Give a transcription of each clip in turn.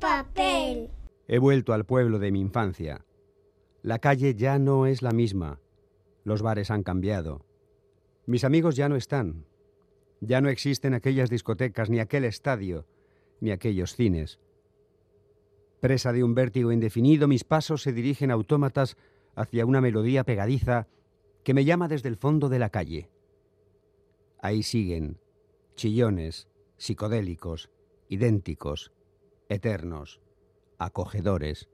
Papel. He vuelto al pueblo de mi infancia. La calle ya no es la misma. Los bares han cambiado. Mis amigos ya no están. Ya no existen aquellas discotecas, ni aquel estadio, ni aquellos cines. Presa de un vértigo indefinido, mis pasos se dirigen autómatas hacia una melodía pegadiza que me llama desde el fondo de la calle. Ahí siguen, chillones, psicodélicos, idénticos, eternos, acogedores,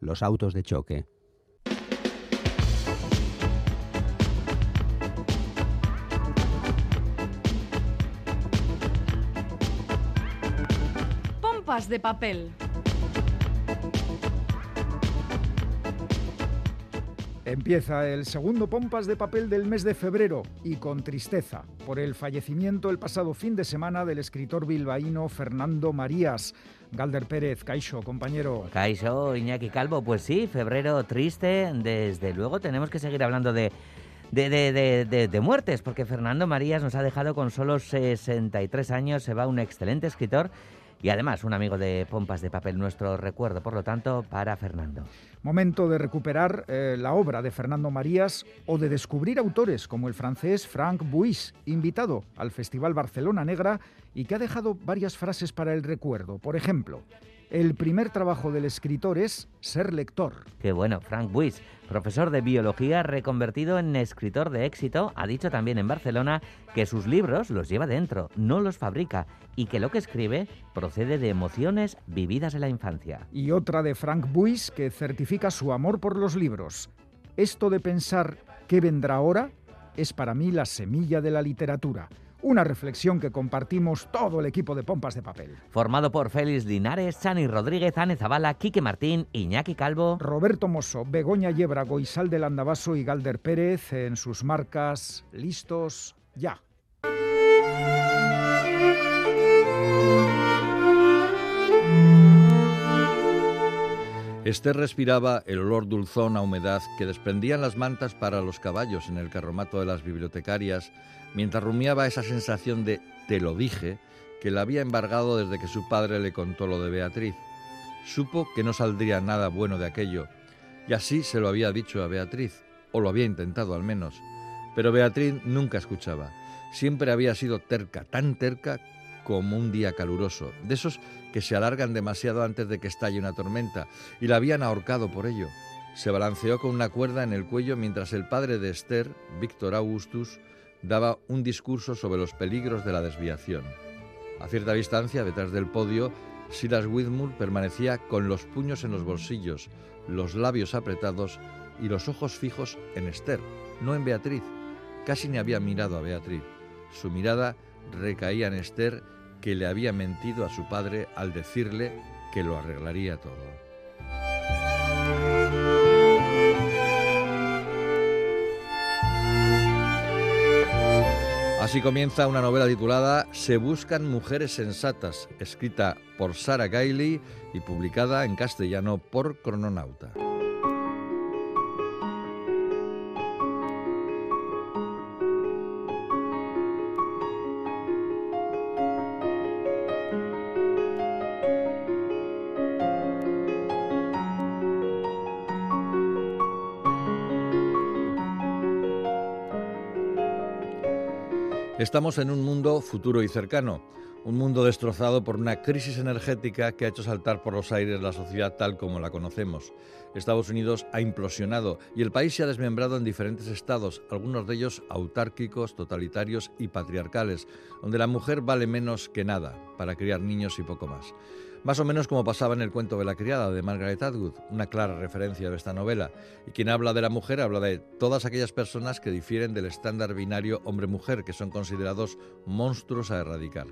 los autos de choque. Pompas de papel. Empieza el segundo pompas de papel del mes de febrero y con tristeza por el fallecimiento el pasado fin de semana del escritor bilbaíno Fernando Marías. Galder Pérez, Caixo, compañero. Caixo, Iñaki Calvo, pues sí, febrero triste, desde luego tenemos que seguir hablando de, de, de, de, de, muertes, porque Fernando Marías nos ha dejado con solo 63 años, se va un excelente escritor y además un amigo de Pompas de Papel, nuestro recuerdo, por lo tanto, para Fernando. Momento de recuperar eh, la obra de Fernando Marías o de descubrir autores como el francés Frank Buis, invitado al Festival Barcelona Negra y que ha dejado varias frases para el recuerdo. Por ejemplo, el primer trabajo del escritor es ser lector. Qué bueno, Frank Buis, profesor de biología reconvertido en escritor de éxito, ha dicho también en Barcelona que sus libros los lleva dentro, no los fabrica y que lo que escribe procede de emociones vividas en la infancia. Y otra de Frank Buis que certifica su amor por los libros. Esto de pensar qué vendrá ahora es para mí la semilla de la literatura. Una reflexión que compartimos todo el equipo de Pompas de Papel. Formado por Félix Linares, Chani Rodríguez, Ane Zabala, Quique Martín, Iñaki Calvo, Roberto Mosso, Begoña Yebra, Goizal del Andabaso y Galder Pérez en sus marcas listos ya. Esther respiraba el olor dulzón a humedad que desprendían las mantas para los caballos en el carromato de las bibliotecarias, mientras rumiaba esa sensación de te lo dije que la había embargado desde que su padre le contó lo de Beatriz. Supo que no saldría nada bueno de aquello, y así se lo había dicho a Beatriz, o lo había intentado al menos. Pero Beatriz nunca escuchaba. Siempre había sido terca, tan terca como un día caluroso, de esos que se alargan demasiado antes de que estalle una tormenta, y la habían ahorcado por ello. Se balanceó con una cuerda en el cuello mientras el padre de Esther, Víctor Augustus, daba un discurso sobre los peligros de la desviación. A cierta distancia, detrás del podio, Silas Whitmore permanecía con los puños en los bolsillos, los labios apretados y los ojos fijos en Esther, no en Beatriz. Casi ni había mirado a Beatriz. Su mirada recaía en Esther, que le había mentido a su padre al decirle que lo arreglaría todo. Así comienza una novela titulada Se buscan mujeres sensatas, escrita por Sarah Gailey y publicada en castellano por Crononauta. Estamos en un mundo futuro y cercano, un mundo destrozado por una crisis energética que ha hecho saltar por los aires la sociedad tal como la conocemos. Estados Unidos ha implosionado y el país se ha desmembrado en diferentes estados, algunos de ellos autárquicos, totalitarios y patriarcales, donde la mujer vale menos que nada para criar niños y poco más. Más o menos como pasaba en el cuento de la criada de Margaret Atwood, una clara referencia de esta novela. Y quien habla de la mujer habla de todas aquellas personas que difieren del estándar binario hombre-mujer, que son considerados monstruos a erradicar.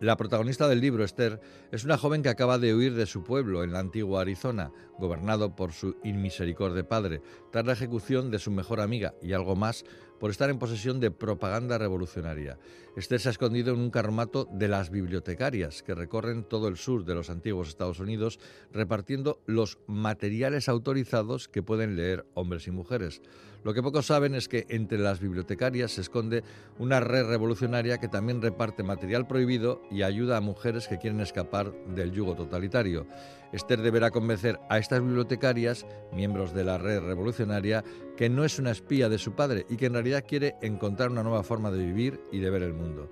La protagonista del libro, Esther, es una joven que acaba de huir de su pueblo en la antigua Arizona, gobernado por su inmisericorde padre, tras la ejecución de su mejor amiga y algo más por estar en posesión de propaganda revolucionaria. Esther se ha escondido en un carromato de las bibliotecarias que recorren todo el sur de los antiguos Estados Unidos repartiendo los materiales autorizados que pueden leer hombres y mujeres. Lo que pocos saben es que entre las bibliotecarias se esconde una red revolucionaria que también reparte material prohibido y ayuda a mujeres que quieren escapar del yugo totalitario. Esther deberá convencer a estas bibliotecarias, miembros de la red revolucionaria, que no es una espía de su padre y que en realidad quiere encontrar una nueva forma de vivir y de ver el mundo.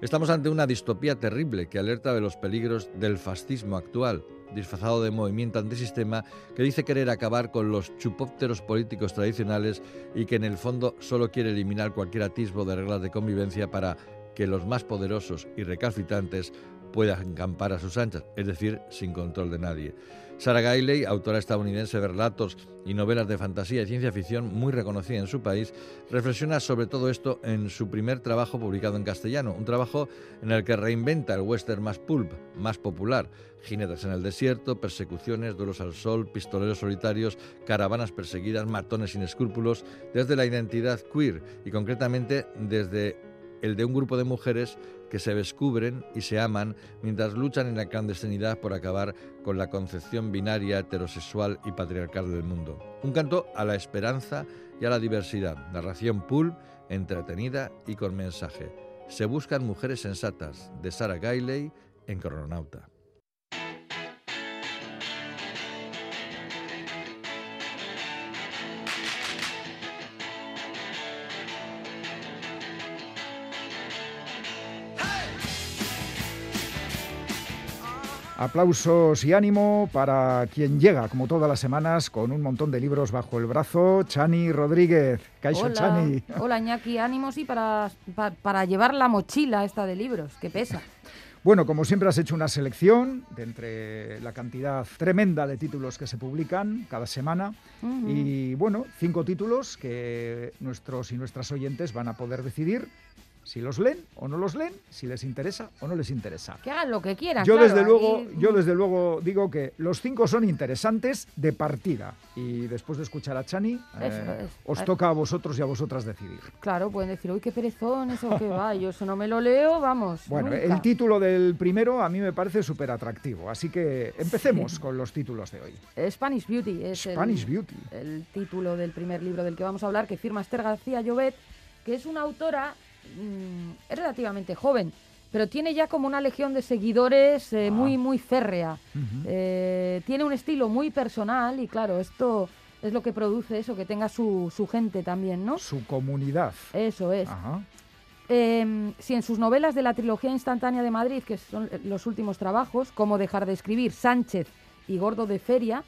Estamos ante una distopía terrible que alerta de los peligros del fascismo actual, disfrazado de movimiento antisistema que dice querer acabar con los chupópteros políticos tradicionales y que en el fondo solo quiere eliminar cualquier atisbo de reglas de convivencia para que los más poderosos y recalcitrantes puedan encampar a sus anchas, es decir, sin control de nadie. Sarah Gailey, autora estadounidense de relatos y novelas de fantasía y ciencia ficción muy reconocida en su país, reflexiona sobre todo esto en su primer trabajo publicado en castellano, un trabajo en el que reinventa el western más pulp, más popular, jinetes en el desierto, persecuciones, duelos al sol, pistoleros solitarios, caravanas perseguidas, matones sin escrúpulos, desde la identidad queer y concretamente desde el de un grupo de mujeres que se descubren y se aman mientras luchan en la clandestinidad por acabar con la concepción binaria, heterosexual y patriarcal del mundo. Un canto a la esperanza y a la diversidad. Narración pulp, entretenida y con mensaje. Se buscan mujeres sensatas, de Sarah Gailey en Crononauta. Aplausos y ánimo para quien llega, como todas las semanas, con un montón de libros bajo el brazo, Chani Rodríguez. Kaisho Hola, Chani. hola Iñaki, ánimos y para, pa- para llevar la mochila esta de libros, que pesa. Bueno, como siempre has hecho una selección de entre la cantidad tremenda de títulos que se publican cada semana. Y bueno, cinco títulos que nuestros y nuestras oyentes van a poder decidir si los leen o no los leen, si les interesa o no les interesa. Que hagan lo que quieran. Yo claro, desde luego, yo desde luego digo que los cinco son interesantes de partida y después de escuchar a Chani, Eso eh, os A- toca a vosotros y a vosotras decidir. Claro, pueden decir, uy, qué perezón, eso que va, yo eso no me lo leo, vamos. Bueno, nunca. el título del primero a mí me parece súper atractivo, así que empecemos con los títulos de hoy. Spanish Beauty es el- Spanish Beauty. el título del primer libro del que vamos a hablar, que firma Esther García Llobet, que es una autora mm, es relativamente joven, pero tiene ya como una legión de seguidores eh, Ah. muy, muy férrea. Eh, tiene un estilo muy personal y claro, esto es lo que produce eso, que tenga su, su gente también, ¿no? Su comunidad. Eso es. Ajá. Eh, si en sus novelas de la trilogía instantánea de Madrid, que son los últimos trabajos, como Dejar de escribir, Sánchez y Gordo de Feria,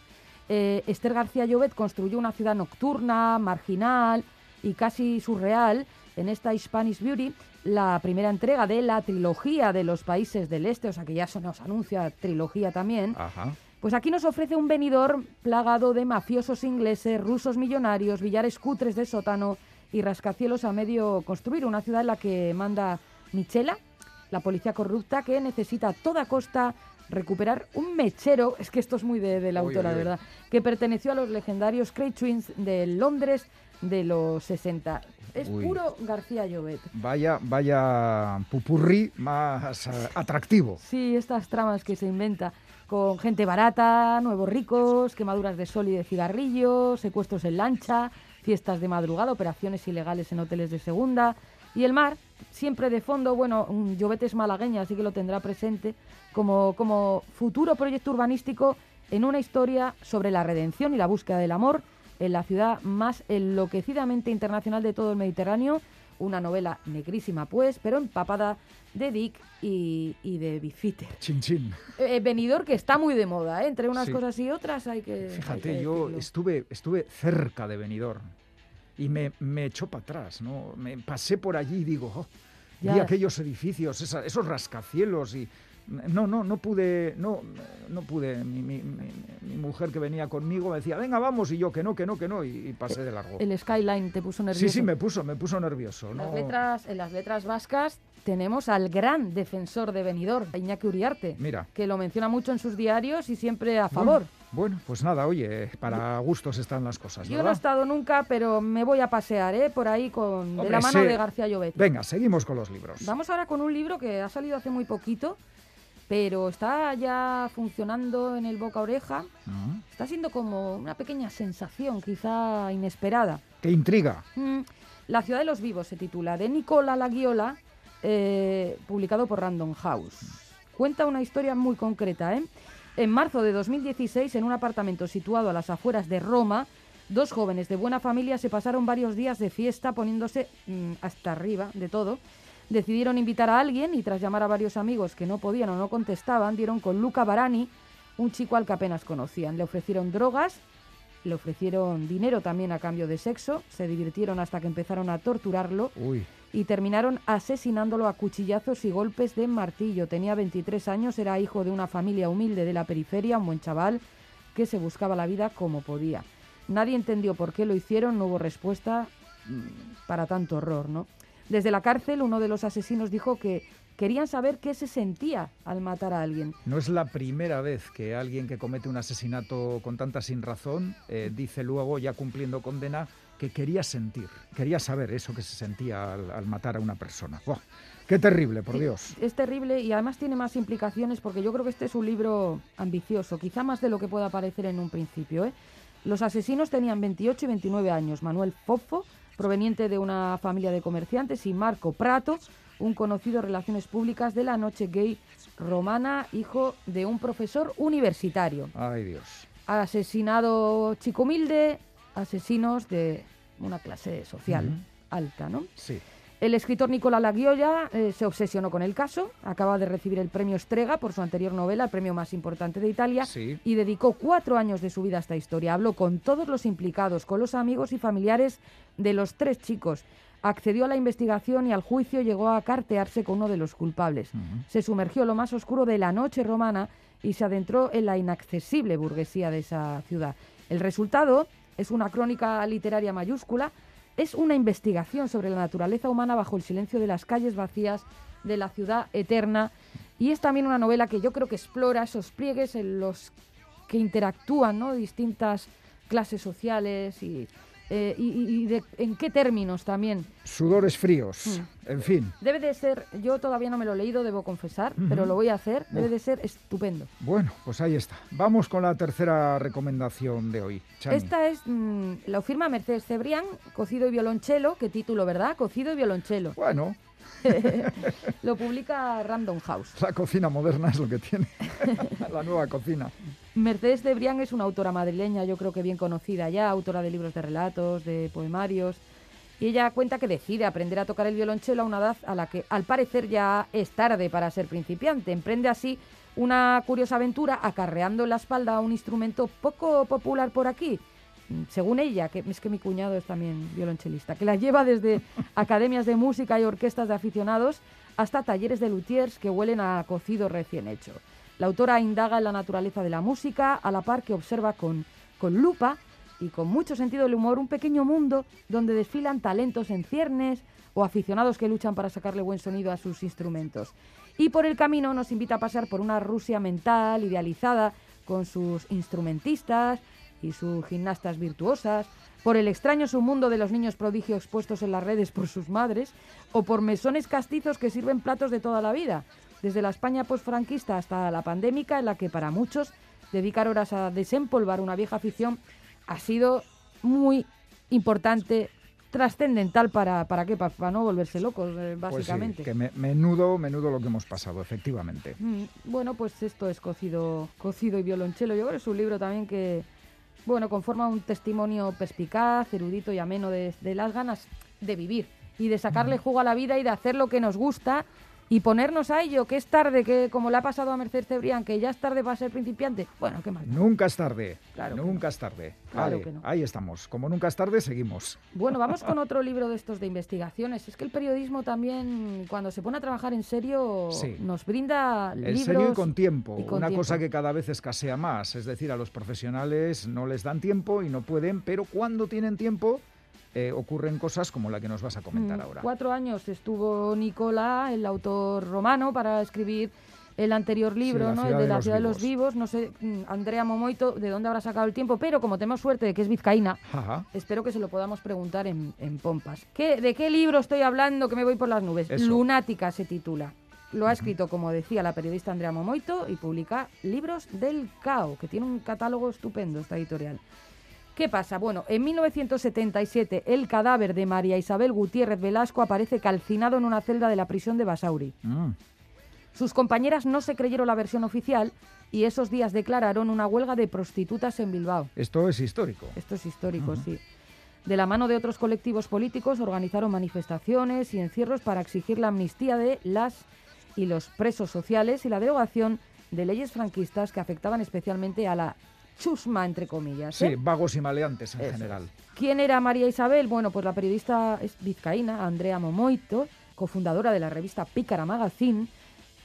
eh, Esther García Llobet construyó una ciudad nocturna, marginal y casi surreal en esta Spanish Beauty, la primera entrega de la trilogía de los países del este, o sea que ya se nos anuncia trilogía también. Ajá. Pues aquí nos ofrece un venidor plagado de mafiosos ingleses, rusos millonarios, billares cutres de sótano y rascacielos a medio construir. Una ciudad en la que manda Michela, la policía corrupta, que necesita a toda costa recuperar un mechero, es que esto es muy de, de la Uy, autora, uy, de uy. verdad, que perteneció a los legendarios Cray Twins de Londres de los 60. Es Uy. puro García Llobet. Vaya, vaya pupurrí más eh, atractivo. Sí, estas tramas que se inventa con gente barata, nuevos ricos, quemaduras de sol y de cigarrillos, secuestros en lancha, fiestas de madrugada, operaciones ilegales en hoteles de segunda y el mar, siempre de fondo, bueno, un Llobet es malagueña, así que lo tendrá presente como, como futuro proyecto urbanístico en una historia sobre la redención y la búsqueda del amor en la ciudad más enloquecidamente internacional de todo el Mediterráneo. Una novela negrísima, pues, pero empapada de Dick y, y de Bifitter. Chin chin. Eh, venidor que está muy de moda, ¿eh? entre unas Sí. cosas y otras hay que. hay que Fíjate, yo estuve, estuve cerca de Benidorm y me, me echó para atrás, ¿no? Me pasé por allí y digo, oh, vi aquellos edificios, esa- esos rascacielos y no, no, no pude, no, no pude. Mi, mi- mi- mi mujer que venía conmigo me decía, venga, vamos, y yo que no, que no, que no, y, y pasé de largo. El Skyline te puso nervioso. Sí, sí, me puso, me puso nervioso. Las ¿no? letras, en las letras vascas tenemos al gran defensor de Benidorm, Iñaki Uriarte, Mira. que lo menciona mucho en sus diarios y siempre a favor. Bueno, pues nada, oye, para gustos están las cosas, Yo no he estado nunca, pero me voy a pasear ¿eh? por ahí con, de la mano de García Llobet. Venga, seguimos con los libros. Vamos ahora con un libro que ha salido hace muy poquito, pero está ya funcionando en el boca oreja. Está siendo como una pequeña sensación, quizá inesperada. ¡Qué intriga! Mm, La ciudad de los vivos se titula, de Nicola Laguiola, eh, publicado por Random House. Cuenta una historia muy concreta. ¿eh? En marzo de 2016, en un apartamento situado a las afueras de Roma, dos jóvenes de buena familia se pasaron varios días de fiesta poniéndose mm, hasta arriba de todo. Decidieron invitar a alguien y tras llamar a varios amigos que no podían o no contestaban, dieron con Luca Barani, un chico al que apenas conocían. Le ofrecieron drogas, le ofrecieron dinero también a cambio de sexo, se divirtieron hasta que empezaron a torturarlo Uy, y terminaron asesinándolo a cuchillazos y golpes de martillo. Tenía 23 años, era hijo de una familia humilde de la periferia, un buen chaval que se buscaba la vida como podía. Nadie entendió por qué lo hicieron, no hubo respuesta mm, para tanto horror, ¿no? Desde la cárcel, uno de los asesinos dijo que querían saber qué se sentía al matar a alguien. no es la primera vez que alguien que comete un asesinato con tanta sin razón eh, dice luego, ya cumpliendo condena, que quería sentir, quería saber eso que se sentía al, al matar a una persona. ¡Buah! ¡Qué terrible, por Sí, Dios! Es terrible y además tiene más implicaciones porque yo creo que este es un libro ambicioso, quizá más de lo que pueda parecer en un principio. ¿eh? Los asesinos tenían 28 y 29 años. Manuel Fofo, proveniente de una familia de comerciantes, y Marco Prato, un conocido en relaciones públicas de la noche gay romana, hijo de un profesor universitario. ¡Ay, Dios! Asesinado chico humilde, asesinos de una clase social alta, ¿no? Sí. El escritor Nicola Laguiolla eh, se obsesionó con el caso, acaba de recibir el premio Strega por su anterior novela, el premio más importante de Italia, Sí. y dedicó cuatro años de su vida a esta historia. Habló con todos los implicados, con los amigos y familiares de los tres chicos. Accedió a la investigación y al juicio llegó a cartearse con uno de los culpables. Se sumergió en lo más oscuro de la noche romana y se adentró en la inaccesible burguesía de esa ciudad. El resultado es una crónica literaria mayúscula, es una investigación sobre la naturaleza humana bajo el silencio de las calles vacías de la ciudad eterna y es también una novela que yo creo que explora esos pliegues en los que interactúan ¿no? distintas clases sociales y, eh, y- y- y de- en qué términos también. Sudores fríos. Mm. En fin. Debe de ser, yo todavía no me lo he leído, debo confesar, pero lo voy a hacer, debe de ser estupendo. Bueno, pues ahí está. Vamos con la tercera recomendación de hoy. Chani. Esta es, mm, lo firma Mercedes Cebrián, Cocido y Violonchelo, qué título, ¿verdad? Cocido y Violonchelo. Bueno, Lo publica Random House. la cocina moderna es lo que tiene. la nueva cocina. Mercedes Cebrián es una autora madrileña, yo creo que bien conocida ya, autora de libros de relatos, de poemarios. Y ella cuenta que decide aprender a tocar el violonchelo a una edad a la que al parecer ya es tarde para ser principiante. Emprende así una curiosa aventura acarreando en la espalda un instrumento poco popular por aquí. Según ella, que es que mi cuñado es también violonchelista, que la lleva desde academias de música y orquestas de aficionados hasta talleres de luthiers que huelen a cocido recién hecho. La autora indaga en la naturaleza de la música, a la par que observa con, con lupa y con mucho sentido del humor un pequeño mundo donde desfilan talentos en ciernes o aficionados que luchan para sacarle buen sonido a sus instrumentos. Y por el camino nos invita a pasar por una Rusia mental, idealizada, con sus instrumentistas y sus gimnastas virtuosas, por el extraño submundo de los niños prodigio expuestos en las redes por sus madres, o por mesones castizos que sirven platos de toda la vida, desde la España posfranquista hasta la pandémica, en la que para muchos dedicar horas a desempolvar una vieja afición ha sido muy importante, trascendental para, para qué, para, para no volverse locos, eh, Pues sí, básicamente. que me- menudo, menudo lo que hemos pasado, efectivamente. Mm, Bueno, pues esto es cocido, cocido y violonchelo. Yo creo que es un libro también que, bueno, conforma un testimonio perspicaz, erudito y ameno de, de las ganas de vivir y de sacarle jugo a la vida y de hacer lo que nos gusta y ponernos a ello, que es tarde, que como le ha pasado a Mercedes Cebrián, que ya es tarde para ser principiante. Bueno, qué mal. Nunca es tarde. Claro nunca es tarde. Claro Vale, que no. Ahí estamos. Como nunca es tarde, seguimos. Bueno, vamos con otro libro de estos de investigaciones. Es que el periodismo también, cuando se pone a trabajar en serio, Sí. nos brinda En libros... serio y con tiempo. y con Una tiempo. cosa que cada vez escasea más. Es decir, a los profesionales no les dan tiempo y no pueden, pero cuando tienen tiempo eh, ocurren cosas como la que nos vas a comentar Mm, ahora. Cuatro años estuvo Nicola, el autor romano, para escribir el anterior libro, ¿no? el de de la ciudad de los vivos. No sé, mm, Andrea Momoito, de dónde habrá sacado el tiempo, pero como tenemos suerte de que es vizcaína, Ajá. espero que se lo podamos preguntar en, en pompas. ¿Qué, ¿De qué libro estoy hablando que me voy por las nubes? Eso. Lunática se titula. Lo ha escrito, como decía la periodista Andrea Momoito, y publica Libros del Cao, que tiene un catálogo estupendo esta editorial. ¿Qué pasa? Bueno, en 1977 el cadáver de María Isabel Gutiérrez Velasco aparece calcinado en una celda de la prisión de Basauri. Mm. Sus compañeras no se creyeron la versión oficial y esos días declararon una huelga de prostitutas en Bilbao. Esto es histórico. Esto es histórico, sí. De la mano de otros colectivos políticos organizaron manifestaciones y encierros para exigir la amnistía de las y los presos sociales y la derogación de leyes franquistas que afectaban especialmente a la chusma, entre comillas. Sí, ¿eh? vagos y maleantes en Eso general. ¿Quién era María Isabel? Bueno, pues la periodista es vizcaína, Andrea Momoito, cofundadora de la revista Pícara Magazine,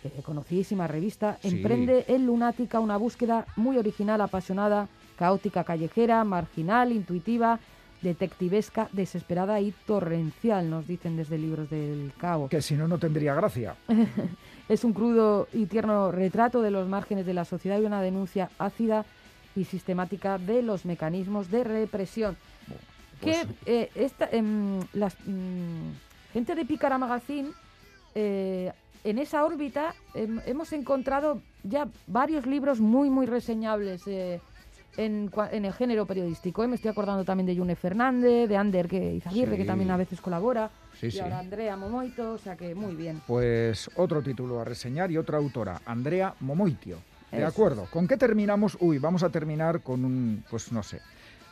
eh, conocidísima revista, Sí. emprende en Lunática una búsqueda muy original, apasionada, caótica, callejera, marginal, intuitiva, detectivesca, desesperada y torrencial, nos dicen desde Libros del Cabo. Que si no, no tendría gracia. Es un crudo y tierno retrato de los márgenes de la sociedad y una denuncia ácida y sistemática de los mecanismos de represión. pues- que eh, esta, em, las mm, gente de Pícara Magazine, eh, en esa órbita em, hemos encontrado ya varios libros muy, muy reseñables eh, en, en el género periodístico. eh. Me estoy acordando también de Yune Fernández, de Ander que Izaguirre, que también a veces colabora, Sí, y sí. ahora Andrea Momoito, o sea que muy bien. Pues otro título a reseñar y otra autora, Andrea Momoitio. De acuerdo. ¿Con qué terminamos? Uy, vamos a terminar con un, pues no sé,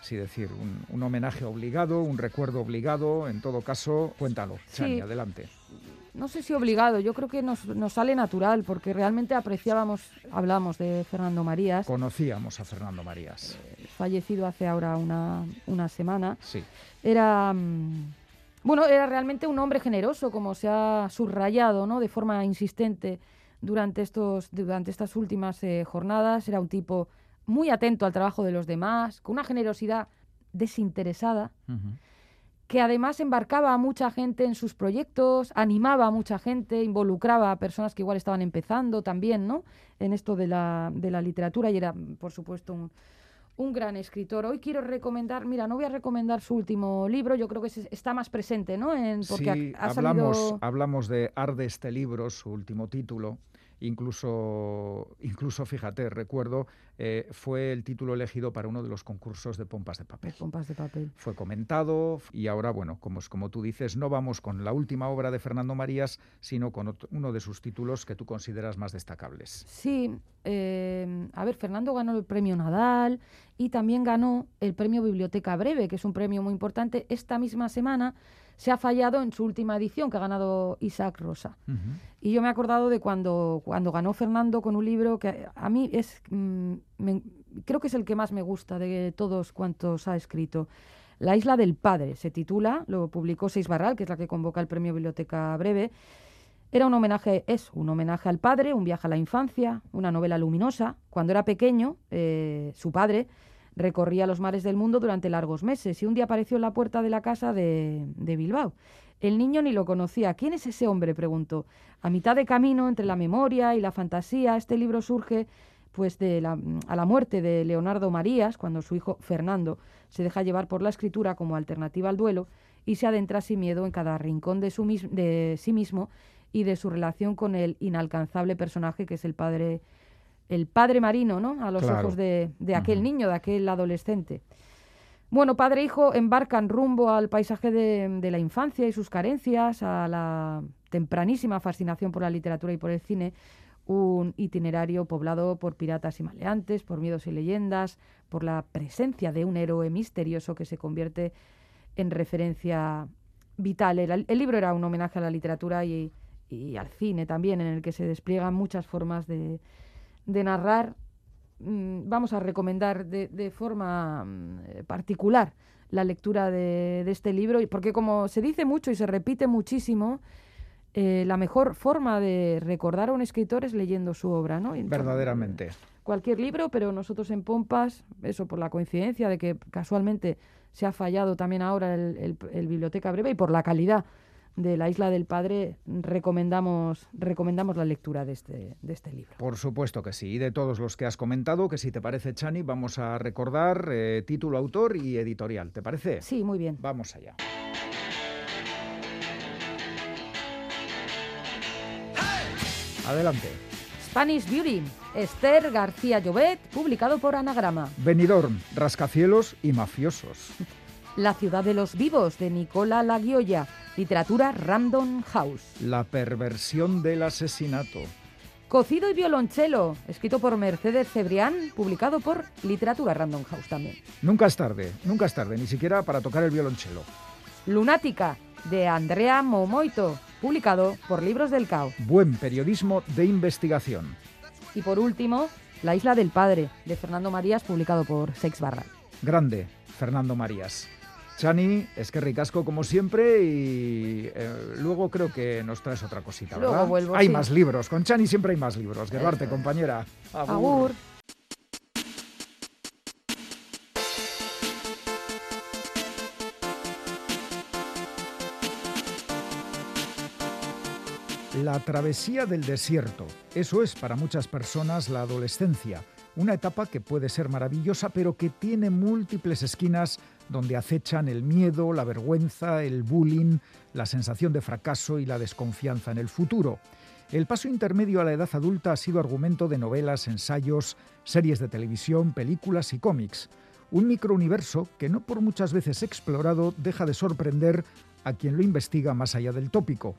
si decir, un, un homenaje obligado, un recuerdo obligado. En todo caso, cuéntalo. Sí. Chani, adelante. no sé si obligado, yo creo que nos, nos sale natural, porque realmente apreciábamos, hablamos de Fernando Marías, Conocíamos a Fernando Marías. fallecido hace ahora una, una semana. Sí. Era, mm, bueno, era realmente un hombre generoso, como se ha subrayado, ¿no? De forma insistente durante, estos, durante estas últimas eh, jornadas. Era un tipo muy atento al trabajo de los demás, con una generosidad desinteresada Ujú. que además embarcaba a mucha gente en sus proyectos, animaba a mucha gente, involucraba a personas que igual estaban empezando también, ¿no? En esto de la, de la literatura y era, por supuesto, un, un gran escritor. Hoy quiero recomendar, mira, no voy a recomendar su último libro, yo creo que está más presente, ¿no? En, porque Sí, ha, ha hablamos, salido... hablamos de Arde este libro, su último título. Incluso, incluso fíjate, recuerdo, eh, fue el título elegido para uno de los concursos de pompas de papel. Pompas de papel. Fue comentado y ahora, bueno, como, como tú dices, no vamos con la última obra de Fernando Marías, sino con otro- uno de sus títulos que tú consideras más destacables. Sí, eh, a ver, Fernando ganó el premio Nadal y también ganó el premio Biblioteca Breve, que es un premio muy importante. Esta misma semana se ha fallado en su última edición, que ha ganado Isaac Rosa. Y yo me he acordado de cuando, cuando ganó Fernando con un libro que a mí es, mm, me- creo que es el que más me gusta de todos cuantos ha escrito. La isla del padre se titula, lo publicó Seis Barral, que es la que convoca el premio Biblioteca Breve. Era un homenaje, es un homenaje al padre, un viaje a la infancia, una novela luminosa. Cuando era pequeño, eh, su padre recorría los mares del mundo durante largos meses y un día apareció en la puerta de la casa de, de Bilbao. El niño ni lo conocía. ¿Quién es ese hombre? preguntó. A mitad de camino entre la memoria y la fantasía, este libro surge pues de la, a la muerte de Leonardo Marías, cuando su hijo Fernando se deja llevar por la escritura como alternativa al duelo y se adentra sin miedo en cada rincón de, su de sí mismo y de su relación con el inalcanzable personaje que es el padre, el padre marino, ¿no? A los Claro. ojos de, de aquel niño, de aquel adolescente. Bueno, padre e hijo embarcan rumbo al paisaje de, de la infancia y sus carencias, a la tempranísima fascinación por la literatura y por el cine, un itinerario poblado por piratas y maleantes, por miedos y leyendas, por la presencia de un héroe misterioso que se convierte en referencia vital. El, el libro era un homenaje a la literatura y, y al cine también, en el que se despliegan muchas formas de, de narrar mm, vamos a recomendar de, de forma mm, particular la lectura de, de este libro, y- porque como se dice mucho y se repite muchísimo, eh, la mejor forma de recordar a un escritor es leyendo su obra, ¿no? Verdaderamente. Cualquier libro, pero nosotros en Pompas, eso por la coincidencia de que casualmente se ha fallado también ahora el, el- el Biblioteca Breve y por la calidad de la Isla del Padre, recomendamos, recomendamos la lectura de este, de este libro. Por supuesto que sí. Y de todos los que has comentado, que si te parece, Chani, vamos a recordar eh, título, autor y editorial. ¿Te parece? Sí, muy bien. Vamos allá. Adelante. Spanish Beauty, Esther García Llobet, publicado por Anagrama. Benidorm, rascacielos y mafiosos. La ciudad de los vivos, de Nicola Laguiolla, literatura Random House. La perversión del asesinato. Cocido y violonchelo, escrito por Mercedes Cebrián, publicado por Literatura Random House también. Nunca es tarde, nunca es tarde, ni siquiera para tocar el violonchelo. Lunática, de Andrea Momoito, publicado por Libros del Cao. Buen periodismo de investigación. Y por último, La Isla del Padre, de Fernando Marías, publicado por Sex Barra. Grande, Fernando Marías. Chani, es que ricasco como siempre y eh, luego creo que nos traes otra cosita, Luego ¿verdad? vuelvo, hay sí. más libros, con Chani siempre hay más libros. Guerrarte, compañera. Agur. La travesía del desierto. Eso es para muchas personas la adolescencia. Una etapa que puede ser maravillosa, pero que tiene múltiples esquinas donde acechan el miedo, la vergüenza, el bullying, la sensación de fracaso y la desconfianza en el futuro. El paso intermedio a la edad adulta ha sido argumento de novelas, ensayos, series de televisión, películas y cómics. Un microuniverso que no por muchas veces explorado deja de sorprender a quien lo investiga más allá del tópico.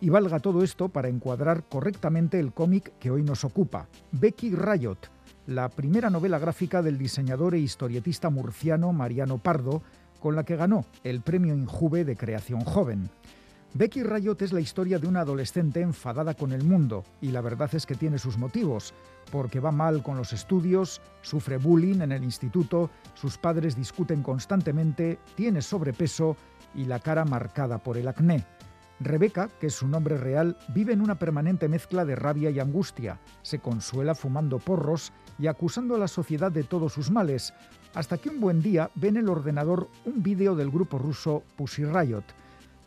Y valga todo esto para encuadrar correctamente el cómic que hoy nos ocupa, Becky Riot, la primera novela gráfica del diseñador e historietista murciano Mariano Pardo, con la que ganó el premio Injuve de creación joven. Becky Riot es la historia de una adolescente enfadada con el mundo, y la verdad es que tiene sus motivos, porque va mal con los estudios, sufre bullying en el instituto, sus padres discuten constantemente, tiene sobrepeso y la cara marcada por el acné. Rebeca, que es su nombre real, vive en una permanente mezcla de rabia y angustia. Se consuela fumando porros y acusando a la sociedad de todos sus males, hasta que un buen día ve en el ordenador un vídeo del grupo ruso Pussy Riot.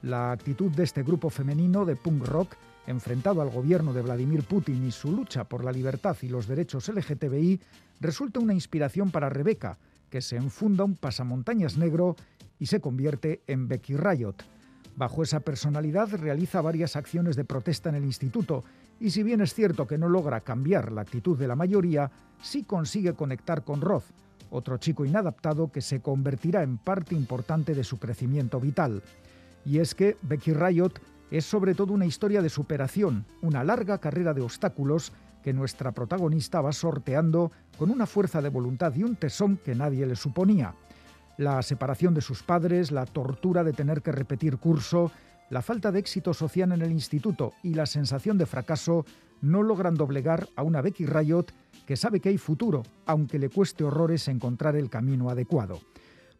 La actitud de este grupo femenino de punk rock, enfrentado al gobierno de Vladimir Putin y su lucha por la libertad y los derechos LGTBI, resulta una inspiración para Rebeca, que se enfunda un pasamontañas negro y se convierte en Becky Riot. Bajo esa personalidad realiza varias acciones de protesta en el instituto y si bien es cierto que no logra cambiar la actitud de la mayoría, sí consigue conectar con Roth, otro chico inadaptado que se convertirá en parte importante de su crecimiento vital. Y es que Becky Riot es sobre todo una historia de superación, una larga carrera de obstáculos que nuestra protagonista va sorteando con una fuerza de voluntad y un tesón que nadie le suponía la separación de sus padres, la tortura de tener que repetir curso, la falta de éxito social en el instituto y la sensación de fracaso no logran doblegar a una Becky Riot que sabe que hay futuro, aunque le cueste horrores encontrar el camino adecuado.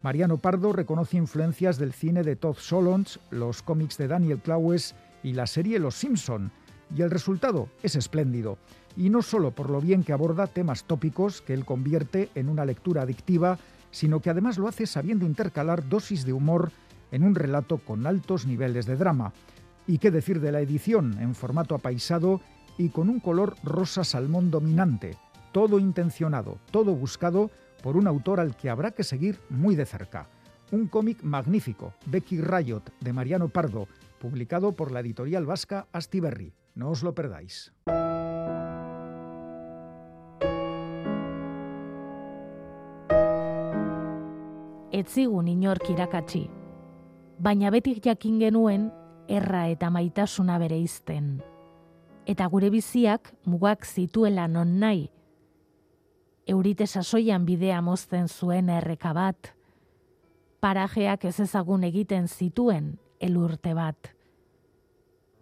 Mariano Pardo reconoce influencias del cine de Todd Solondz, los cómics de Daniel Clowes y la serie Los Simpson, y el resultado es espléndido, y no solo por lo bien que aborda temas tópicos que él convierte en una lectura adictiva, sino que además lo hace sabiendo intercalar dosis de humor en un relato con altos niveles de drama. Y qué decir de la edición, en formato apaisado y con un color rosa salmón dominante, todo intencionado, todo buscado por un autor al que habrá que seguir muy de cerca. Un cómic magnífico, Becky Riot, de Mariano Pardo, publicado por la editorial vasca Astiberri. No os lo perdáis. etzigun inork irakatsi. Baina betik jakin genuen erra eta maitasuna bere izten. Eta gure biziak mugak zituela non nahi. Eurite sasoian bidea mozten zuen erreka bat. Parajeak ez ezagun egiten zituen elurte bat.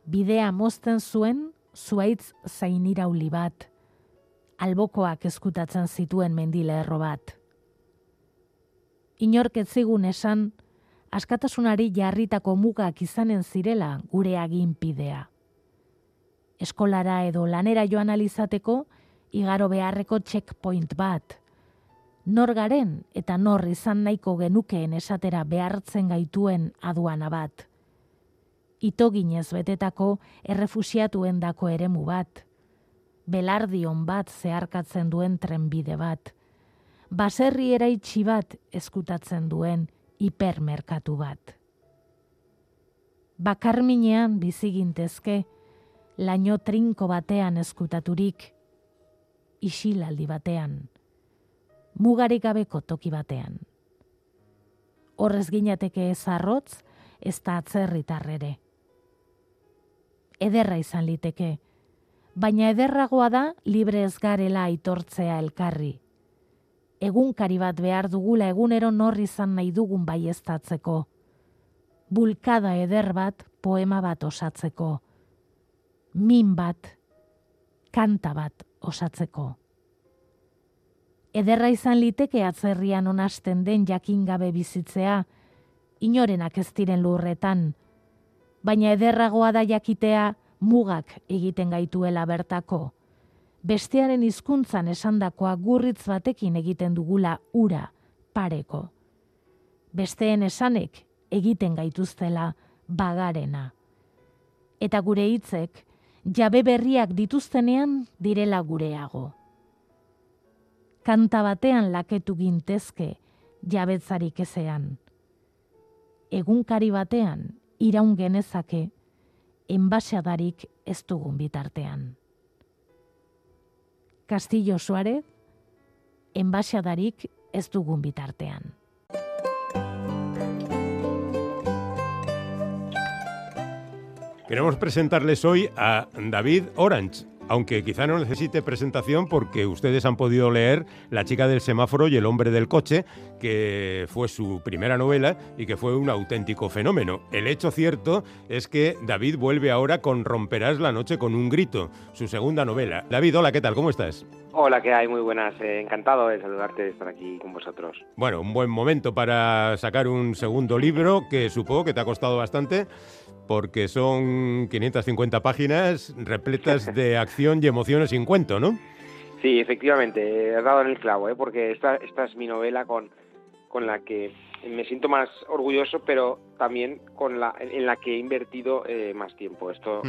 Bidea mozten zuen zuaitz zainirauli bat. Albokoak eskutatzen zituen mendile erro bat inork ez zigun esan, askatasunari jarritako mugak izanen zirela gure aginpidea. Eskolara edo lanera joan alizateko, igaro beharreko checkpoint bat. Nor garen eta nor izan nahiko genukeen esatera behartzen gaituen aduana bat. Itoginez betetako errefusiatuen dako eremu bat. Belardion bat zeharkatzen duen trenbide bat baserri eraitsi bat eskutatzen duen hipermerkatu bat. Bakarminean bizigintezke, laino trinko batean eskutaturik isilaldi batean, mugarik gabeko toki batean. Horrez ginateke ez arrotz, ez da atzerritarrere. Ederra izan liteke, baina ederragoa da libre ez garela aitortzea elkarri. Egunkari bat behar dugula egunero norri izan nahi dugun baiestatzeko. Bulkada eder bat poema bat osatzeko. Min bat, kanta bat osatzeko. Ederra izan liteke atzerrian onasten den jakin gabe bizitzea, inorenak ez diren lurretan, baina ederragoa da jakitea mugak egiten gaituela bertako. Bestearen hizkuntzan esandakoa gurritz batekin egiten dugula ura pareko. Besteen esanek egiten gaituztela bagarena. Eta gure hitzek jabe berriak dituztenean direla gureago kanta batean laketu gintezke jabetzarik ezean. Egunkari batean iraun genezake enbaxadarik ez dugun bitartean. Castillo Suárez, enbaxadarik ez dugun bitartean. Queremos presentarles hoy a David Orange, aunque quizá no necesite presentación porque ustedes han podido leer La chica del semáforo y el hombre del coche, que fue su primera novela y que fue un auténtico fenómeno. El hecho cierto es que David vuelve ahora con Romperás la noche con un grito, su segunda novela. David, hola, ¿qué tal? ¿Cómo estás? Hola, ¿qué hay? Muy buenas. Eh, encantado de saludarte de estar aquí con vosotros. Bueno, un buen momento para sacar un segundo libro que supongo que te ha costado bastante porque son 550 páginas repletas de acción y emociones sin cuento, ¿no? Sí, efectivamente, has dado en el clavo, ¿eh? porque esta, esta es mi novela con, con la que me siento más orgulloso, pero también con la, en la que he invertido eh, más tiempo. Esto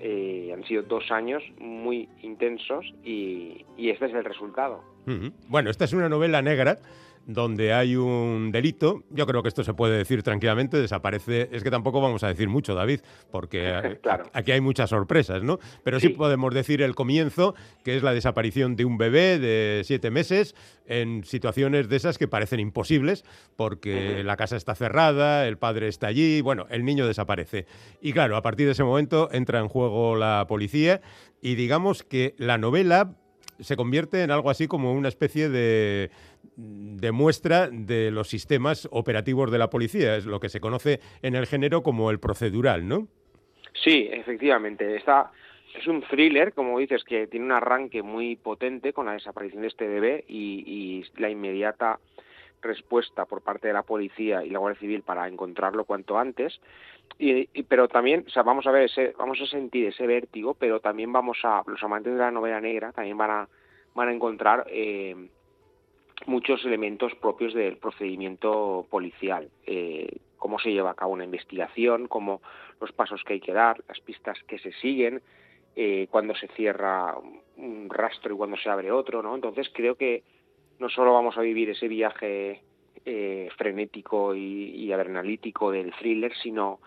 eh, han sido dos años muy intensos y, y este es el resultado. Bueno, esta es una novela negra donde hay un delito, yo creo que esto se puede decir tranquilamente, desaparece, es que tampoco vamos a decir mucho, David, porque aquí hay muchas sorpresas, ¿no? Pero sí. podemos decir el comienzo, que es la desaparición de un bebé de siete meses en situaciones de esas que parecen imposibles, porque la casa está cerrada, el padre está allí, bueno, el niño desaparece. Y claro, a partir de ese momento entra en juego la policía y digamos que la novela se convierte en algo así como una especie de, de, muestra de los sistemas operativos de la policía, es lo que se conoce en el género como el procedural, ¿no? Sí, efectivamente. Está, es un thriller, como dices, que tiene un arranque muy potente con la desaparición de este bebé y, la inmediata respuesta por parte de la policía y la Guardia Civil para encontrarlo cuanto antes. Y, pero también, o sea, vamos a ver ese, vamos a sentir ese vértigo, pero también vamos a, los amantes de la novela negra también van a, van a encontrar eh, muchos elementos propios del procedimiento policial, eh, cómo se lleva a cabo una investigación, cómo los pasos que hay que dar, las pistas que se siguen, eh, cuando se cierra un rastro y cuando se abre otro, ¿no? Entonces creo que no solo vamos a vivir ese viaje eh, frenético y, adrenalítico del thriller, sino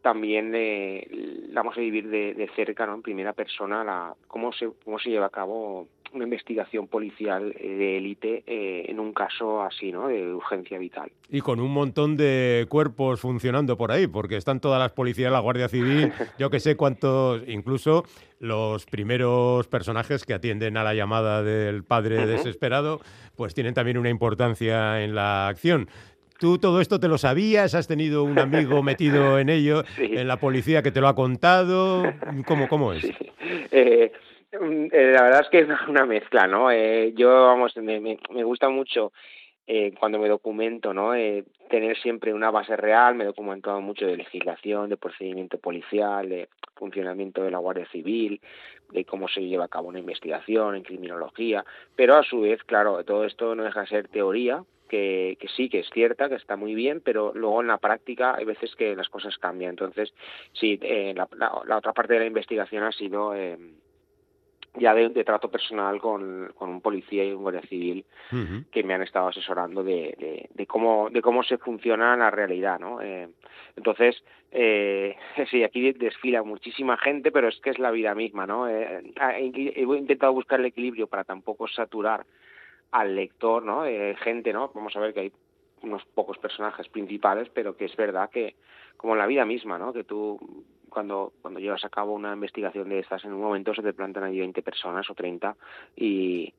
también eh, vamos a vivir de, cerca, ¿no? en primera persona, la, cómo, se, cómo se lleva a cabo una investigación policial eh, de élite eh, en un caso así, ¿no? De urgencia vital. Y con un montón de cuerpos funcionando por ahí, porque están todas las policías, la Guardia Civil, yo que sé cuántos, incluso los primeros personajes que atienden a la llamada del padre desesperado, pues tienen también una importancia en la acción. ¿Tú todo esto te lo sabías? ¿Has tenido un amigo metido en ello, en la policía que te lo ha contado? ¿Cómo, cómo es? Mm, eh, la verdad es que es una mezcla, ¿no? Eh, yo, vamos, me, me, gusta mucho cuando me documento, ¿no? tener siempre una base real, me he documentado mucho de legislación, de procedimiento policial, de funcionamiento de la Guardia Civil, de cómo se lleva a cabo una investigación en criminología, pero a su vez, claro, todo esto no deja de ser teoría, que, sí, que es cierta, que está muy bien, pero luego en la práctica hay veces que las cosas cambian. Entonces, sí, eh, la, otra parte de la investigación ha sido eh, ya de, trato personal con, con, un policía y un guardia civil que me han estado asesorando de, de, cómo de cómo se funciona la realidad no eh, entonces eh, sí aquí desfila muchísima gente pero es que es la vida misma no eh, he intentado buscar el equilibrio para tampoco saturar al lector no eh, gente no vamos a ver que hay unos pocos personajes principales pero que es verdad que como en la vida misma no que tú cuando, cuando llevas a cabo una investigación de estas, en un momento se te plantan ahí 20 personas o 30 y,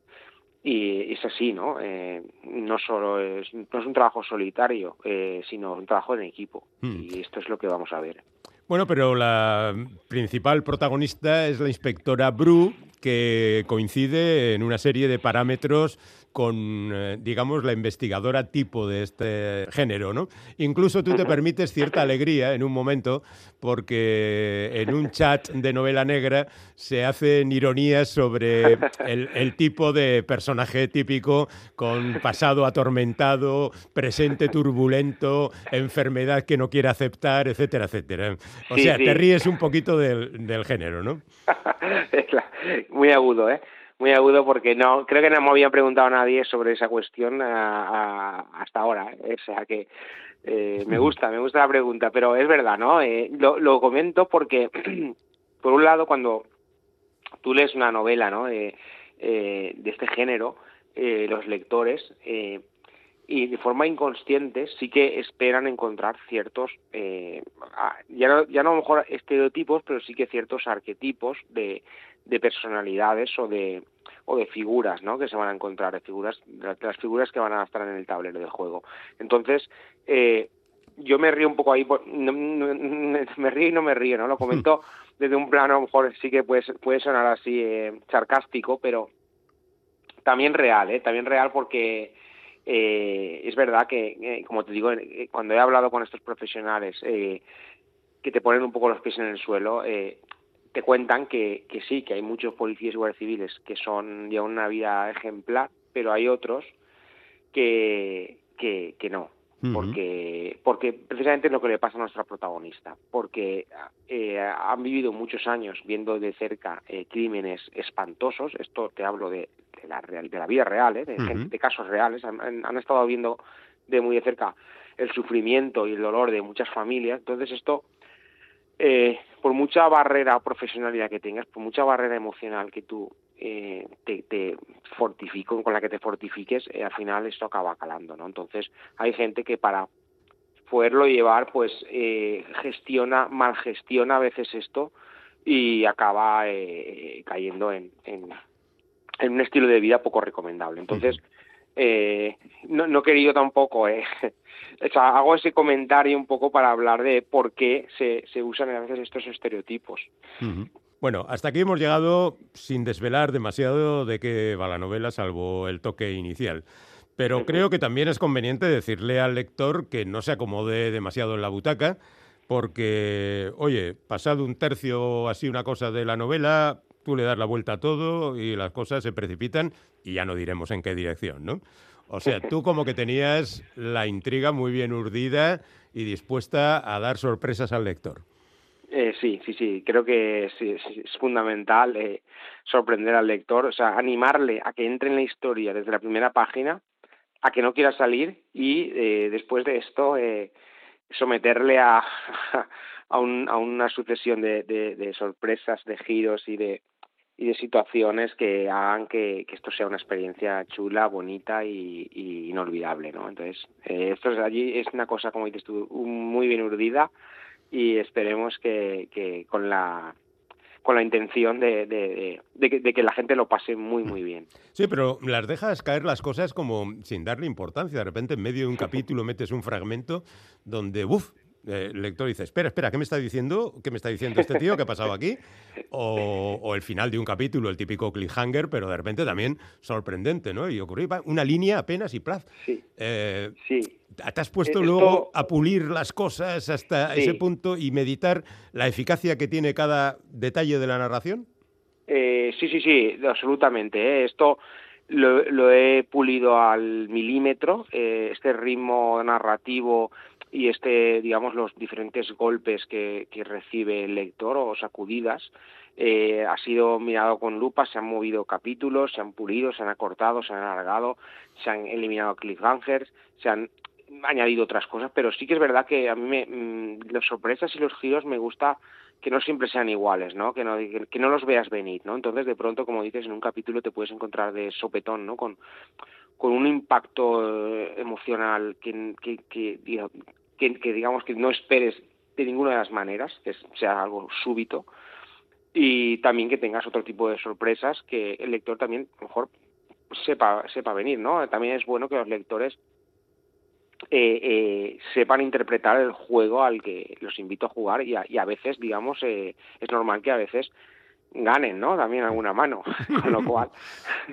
y es así, ¿no? Eh, no solo es, no es un trabajo solitario, eh, sino un trabajo en equipo. Hmm. Y esto es lo que vamos a ver. Bueno, pero la principal protagonista es la inspectora Bru, que coincide en una serie de parámetros con, eh, digamos, la investigadora tipo de este género, ¿no? Incluso tú te permites cierta alegría en un momento, porque en un chat de novela negra se hacen ironías sobre el, tipo de personaje típico con pasado atormentado, presente turbulento, enfermedad que no quiere aceptar, etcétera, etcétera. O sea, te ríes un poquito del, del género, ¿no? Muy agudo, ¿eh? Muy agudo porque no creo que no me había preguntado nadie sobre esa cuestión hasta ahora ¿eh? o sea que eh, me gusta me gusta la pregunta pero es verdad no eh, lo, lo, comento porque por un lado cuando tú lees una novela no de este género los lectores y de forma inconsciente sí que esperan encontrar ciertos ya no ya no a lo mejor estereotipos pero sí que ciertos arquetipos de de personalidades o de o de figuras ¿no? que se van a encontrar, de figuras, de las figuras que van a estar en el tablero del juego. Entonces, eh, yo me río un poco ahí, me río y no me río, ¿no? Lo comento desde un plano, a lo mejor sí que puede, puede sonar así eh, sarcástico, pero también real, ¿eh? También real porque eh, es verdad que, eh, como te digo, cuando he hablado con estos profesionales que te ponen un poco los pies en el suelo, eh, te cuentan que, que sí, que hay muchos policías y guardias civiles que son ya una vida ejemplar, pero hay otros que, que, que no, porque, porque precisamente es lo que le pasa a nuestra protagonista, porque eh, han vivido muchos años viendo de cerca eh, crímenes espantosos, esto te hablo de, de, la, real, de la vida real, eh, de, de, casos reales, han, han, estado viendo de muy de cerca el sufrimiento y el dolor de muchas familias, entonces esto eh, por mucha barrera profesionalidad que tengas, por mucha barrera emocional que tú eh, te, te con la que te fortifiques, eh, al final esto acaba calando, ¿no? Entonces hay gente que para poderlo llevar, pues eh, gestiona, mal gestiona a veces esto y acaba eh, cayendo en, en, en, un estilo de vida poco recomendable. Entonces, eh, no, no he querido tampoco, eh, o hago ese comentario un poco para hablar de por qué se, se usan a veces estos estereotipos. Bueno, hasta aquí hemos llegado sin desvelar demasiado de qué va la novela, salvo el toque inicial. Pero creo que también es conveniente decirle al lector que no se acomode demasiado en la butaca, porque, oye, pasado un tercio así una cosa de la novela, tú le das la vuelta a todo y las cosas se precipitan y ya no diremos en qué dirección, ¿no? O sea, tú como que tenías la intriga muy bien urdida y dispuesta a dar sorpresas al lector. Eh, sí, sí, sí, creo que es, es fundamental eh, sorprender al lector, o sea, animarle a que entre en la historia desde la primera página, a que no quiera salir y eh, después de esto someterle a, a, un, a, una sucesión de sorpresas, de giros y de, y de situaciones que hagan que, esto sea una experiencia chula, bonita y, inolvidable, ¿no? Entonces, eh, esto es, allí es una cosa, como dices tú, muy bien urdida y esperemos que, que con la con la intención de, de, de, que, de, que, la gente lo pase muy, muy bien. Sí, pero las dejas caer las cosas como sin darle importancia. De repente, en medio de un capítulo, metes un fragmento donde, uff, el lector dice, espera, espera, ¿qué me está diciendo? ¿Qué me está diciendo este tío? ¿Qué ha pasado aquí? O, el final de un capítulo, el típico cliffhanger, pero de repente también sorprendente, ¿no? Y ocurrió una línea apenas y plaz. Sí. Eh, ¿Te has puesto luego a pulir las cosas hasta ese punto y meditar la eficacia que tiene cada detalle de la narración? Eh, sí, sí, sí, absolutamente. ¿eh? Esto lo, he pulido al milímetro, este ritmo narrativo y este, digamos, los diferentes golpes que, recibe el lector o sacudidas, eh, ha sido mirado con lupa, se han movido capítulos, se han pulido, se han acortado, se han alargado, se han eliminado cliffhangers, se han añadido otras cosas, pero sí que es verdad que a mí me, mm, las sorpresas y los giros me gusta que no siempre sean iguales, ¿no? Que no que no los veas venir, ¿no? Entonces de pronto, como dices, en un capítulo te puedes encontrar de sopetón, ¿no? Con con un impacto eh, emocional que, que, que, que, digamos que no esperes de ninguna de las maneras, que sea algo súbito, y también que tengas otro tipo de sorpresas que el lector también mejor sepa sepa venir, ¿no? También es bueno que los lectores eh, eh, sepan interpretar el juego al que los invito a jugar y a, y a veces, digamos, eh, es normal que a veces ganen, ¿no? También alguna mano, con lo cual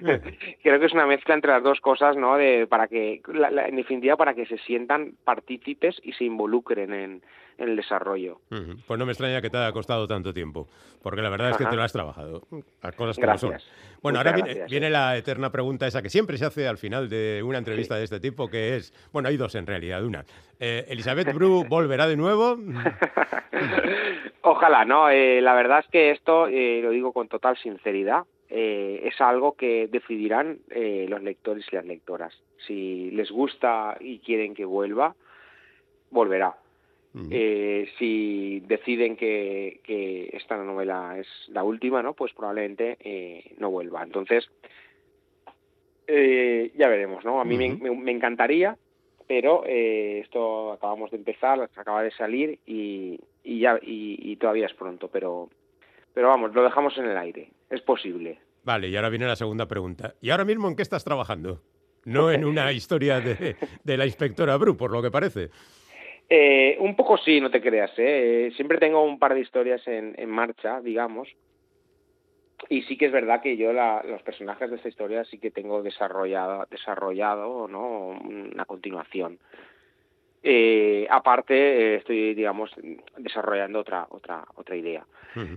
creo que es una mezcla entre las dos cosas, ¿no? De, para que, en definitiva, para que se sientan partícipes y se involucren en, el desarrollo. Pues no me extraña que te haya costado tanto tiempo, porque la verdad es que te lo has trabajado, las cosas como son. Bueno, ahora viene, la eterna pregunta esa que siempre se hace al final de una entrevista de este tipo, que es, bueno, hay dos en realidad, una. Eh, ¿Elizabeth Bru volverá de nuevo? Ojalá, ¿no? Eh, la verdad es que esto, eh, lo digo con total sinceridad, eh, es algo que decidirán los lectores y las lectoras. Si les gusta y quieren que vuelva, volverá. Si deciden que, que, esta novela es la última, ¿no? Pues probablemente no vuelva. Entonces, ya veremos, ¿no? A mí me, encantaría, pero esto acabamos de empezar, acaba de salir y, y ya y, todavía es pronto, pero pero vamos, lo dejamos en el aire. Es posible. Vale, y ahora viene la segunda pregunta. ¿Y ahora mismo en qué estás trabajando? No en una historia de, de la inspectora Bru, por lo que parece. Eh, un poco sí, no te creas. ¿eh? Siempre tengo un par de historias en, en marcha, digamos. Y sí que es verdad que yo la, los personajes de esta historia sí que tengo desarrollado, desarrollado ¿no? una continuación. Eh, aparte eh, estoy digamos desarrollando otra otra otra idea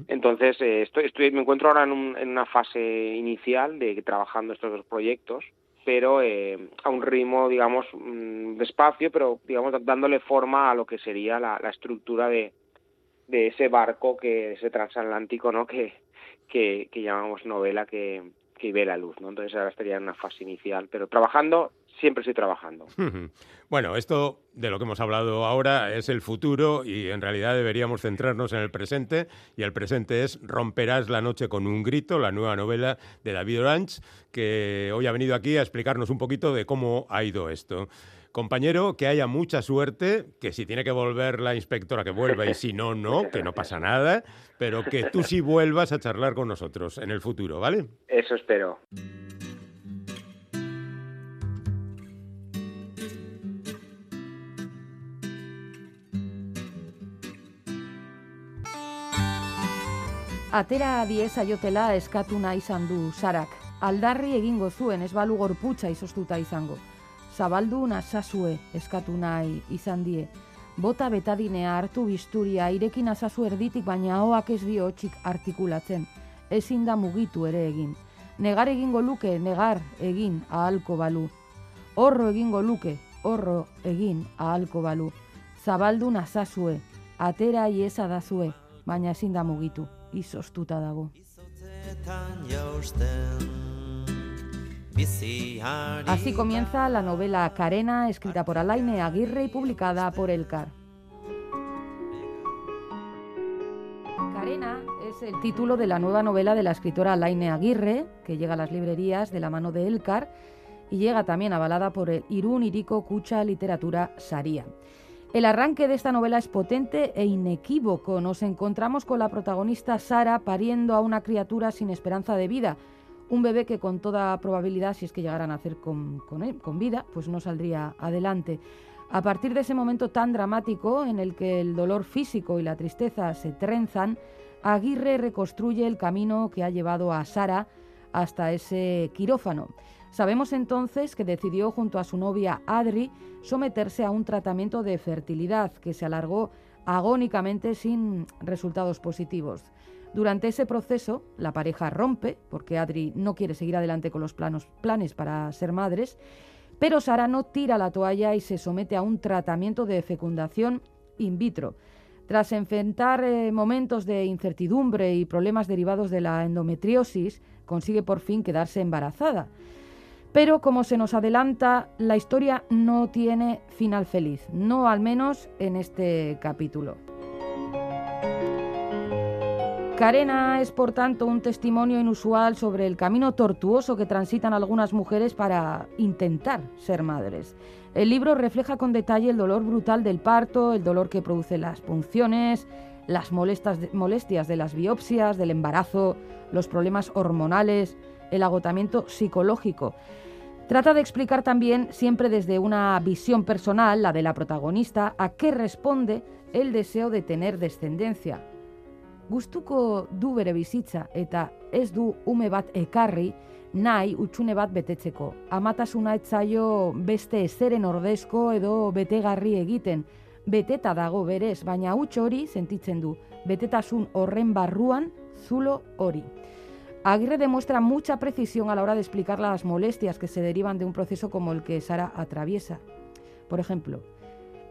entonces eh, estoy, estoy me encuentro ahora en, en, una fase inicial de trabajando estos dos proyectos pero eh, a un ritmo digamos mm, despacio pero digamos dándole forma a lo que sería la, estructura de, de ese barco que ese transatlántico no que que, que llamamos novela que que ve la luz no entonces ahora estaría en una fase inicial pero trabajando siempre estoy trabajando. Bueno, esto de lo que hemos hablado ahora es el futuro y en realidad deberíamos centrarnos en el presente y el presente es Romperás la noche con un grito, la nueva novela de David Orange, que hoy ha venido aquí a explicarnos un poquito de cómo ha ido esto. Compañero, que haya mucha suerte, que si tiene que volver la inspectora, que vuelva, y si no, no, que no pasa nada, pero que tú sí vuelvas a charlar con nosotros en el futuro, ¿vale? Eso espero. Atera adiez aiotela eskatu nahi izan du sarak. Aldarri egingo zuen ez balu gorputza izostuta izango. Zabaldu nazazue eskatu nahi izan die. Bota betadinea hartu bisturia irekin azazu erditik baina hoak ez dio txik artikulatzen. Ezin da mugitu ere egin. Negar egingo luke, negar egin ahalko balu. Horro egingo luke, horro egin ahalko balu. Zabaldu nazazue, atera iesa dazue, baina ezin da mugitu izoztuta dago. Así comienza la novela Carena, escrita por Alaine Aguirre y publicada por Elcar. Carena es el título de la nueva novela de la escritora Alaine Aguirre, que llega a las librerías de la mano de Elcar y llega también avalada por el Irún Irico Cucha Literatura Saría. El arranque de esta novela es potente e inequívoco. Nos encontramos con la protagonista Sara pariendo a una criatura sin esperanza de vida. Un bebé que con toda probabilidad, si es que llegaran a nacer con, con, vida, pues no saldría adelante. A partir de ese momento tan dramático en el que el dolor físico y la tristeza se trenzan, Aguirre reconstruye el camino que ha llevado a Sara hasta ese quirófano. Sabemos entonces que decidió junto a su novia Adri someterse a un tratamiento de fertilidad que se alargó agónicamente sin resultados positivos. Durante ese proceso, la pareja rompe, porque Adri no quiere seguir adelante con los planes para ser madres, pero Sara no tira la toalla y se somete a un tratamiento de fecundación in vitro. Tras enfrentar eh, momentos de incertidumbre y problemas derivados de la endometriosis, consigue por fin quedarse embarazada. Pero como se nos adelanta, la historia no tiene final feliz, no al menos en este capítulo. Carena es, por tanto, un testimonio inusual sobre el camino tortuoso que transitan algunas mujeres para intentar ser madres. El libro refleja con detalle el dolor brutal del parto, el dolor que producen las punciones, las molestias de las biopsias, del embarazo, los problemas hormonales, el agotamiento psicológico. Trata de explicar también, siempre desde una visión personal, la de la protagonista, a qué responde el deseo de tener descendencia, gustuko du bere bizitza eta ez du ume bat ekarri nahi utxune bat betetzeko. Amatasuna etzaio beste ezeren ordezko edo betegarri egiten, beteta dago berez, baina huts hori sentitzen du, betetasun horren barruan zulo hori. Aguirre demuestra mucha precisión a la hora de explicar las molestias que se derivan de un proceso como el que Sara atraviesa. Por ejemplo,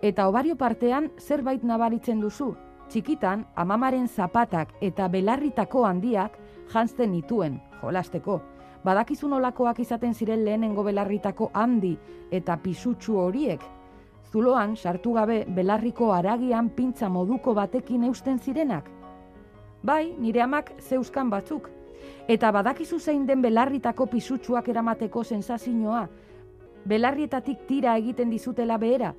eta ovario partean zerbait nabaritzen duzu, Txikitan, amamaren zapatak eta belarritako handiak jantzten nituen, jolasteko. Badakizun olakoak izaten ziren lehenengo belarritako handi eta pisutsu horiek. Zuloan, sartu gabe, belarriko aragian pintza moduko batekin eusten zirenak. Bai, nire amak zeuskan batzuk. Eta badakizu zein den belarritako pisutsuak eramateko sensazioa. Belarrietatik tira egiten dizutela behera.